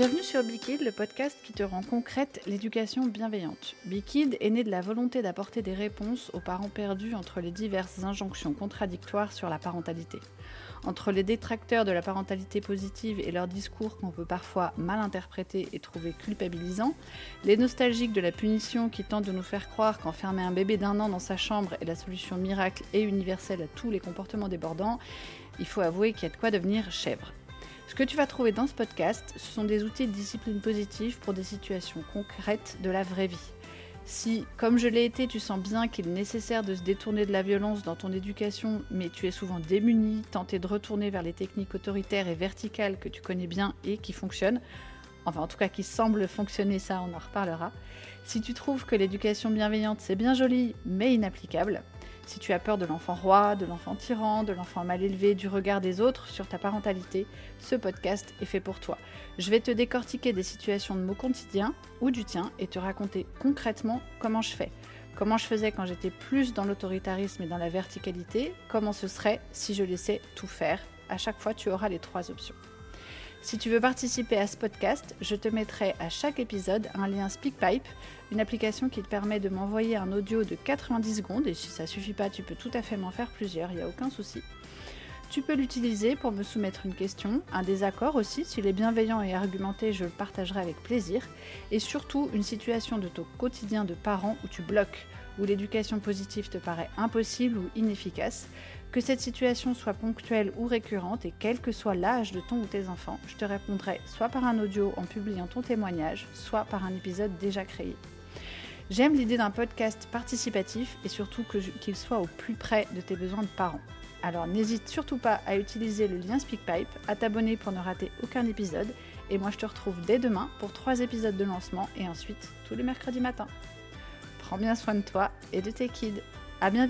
Bienvenue sur Bikid, le podcast qui te rend concrète l'éducation bienveillante. Bikid est né de la volonté d'apporter des réponses aux parents perdus entre les diverses injonctions contradictoires sur la parentalité. Entre les détracteurs de la parentalité positive et leurs discours qu'on peut parfois mal interpréter et trouver culpabilisants, les nostalgiques de la punition qui tentent de nous faire croire qu'enfermer un bébé d'un an dans sa chambre est la solution miracle et universelle à tous les comportements débordants, il faut avouer qu'il y a de quoi devenir chèvre. Ce que tu vas trouver dans ce podcast, ce sont des outils de discipline positive pour des situations concrètes de la vraie vie. Si, comme je l'ai été, tu sens bien qu'il est nécessaire de se détourner de la violence dans ton éducation, mais tu es souvent démuni, tenté de retourner vers les techniques autoritaires et verticales que tu connais bien et qui fonctionnent, enfin en tout cas qui semblent fonctionner, ça on en reparlera. Si tu trouves que l'éducation bienveillante c'est bien joli mais inapplicable, si tu as peur de l'enfant roi, de l'enfant tyran, de l'enfant mal élevé, du regard des autres sur ta parentalité, ce podcast est fait pour toi. Je vais te décortiquer des situations de mon quotidien ou du tien et te raconter concrètement comment je fais. Comment je faisais quand j'étais plus dans l'autoritarisme et dans la verticalité, comment ce serait si je laissais tout faire. À chaque fois, tu auras les trois options. Si tu veux participer à ce podcast, je te mettrai à chaque épisode un lien SpeakPipe, une application qui te permet de m'envoyer un audio de 90 secondes et si ça suffit pas, tu peux tout à fait m'en faire plusieurs, il n'y a aucun souci. Tu peux l'utiliser pour me soumettre une question, un désaccord aussi, s'il est bienveillant et argumenté, je le partagerai avec plaisir, et surtout une situation de ton quotidien de parent où tu bloques, où l'éducation positive te paraît impossible ou inefficace. Que cette situation soit ponctuelle ou récurrente et quel que soit l'âge de ton ou tes enfants, je te répondrai soit par un audio en publiant ton témoignage, soit par un épisode déjà créé. J'aime l'idée d'un podcast participatif et surtout qu'il soit au plus près de tes besoins de parents. Alors n'hésite surtout pas à utiliser le lien SpeakPipe, à t'abonner pour ne rater aucun épisode, et moi je te retrouve dès demain pour trois épisodes de lancement et ensuite tous les mercredis matins. Prends bien soin de toi et de tes kids. À bien